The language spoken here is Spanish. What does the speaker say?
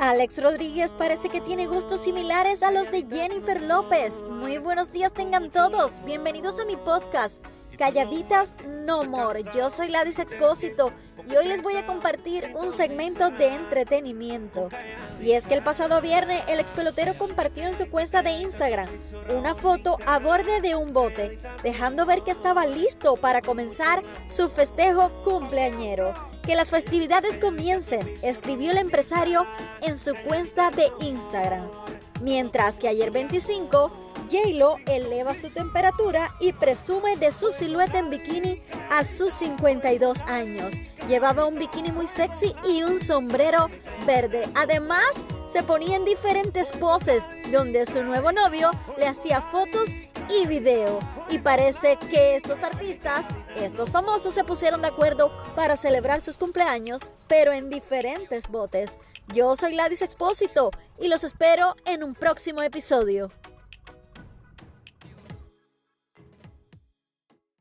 Alex Rodríguez parece que tiene gustos similares a los de Jennifer López. Muy buenos días tengan todos. Bienvenidos a mi podcast. Calladitas No More. Yo soy Ladis Expósito y hoy les voy a compartir un segmento de entretenimiento. Y es que el pasado viernes el ex pelotero compartió en su cuenta de Instagram una foto a borde de un bote, dejando ver que estaba listo para comenzar su festejo cumpleañero. Que las festividades comiencen, escribió el empresario en su cuenta de Instagram. Mientras que ayer 25, J-Lo eleva su temperatura y presume de su silueta en bikini a sus 52 años. Llevaba un bikini muy sexy y un sombrero verde. Además, se ponía en diferentes poses donde su nuevo novio le hacía fotos y video. Y parece que estos artistas, estos famosos, se pusieron de acuerdo para celebrar sus cumpleaños, pero en diferentes botes. Yo soy Ladis Expósito y los espero en un próximo episodio.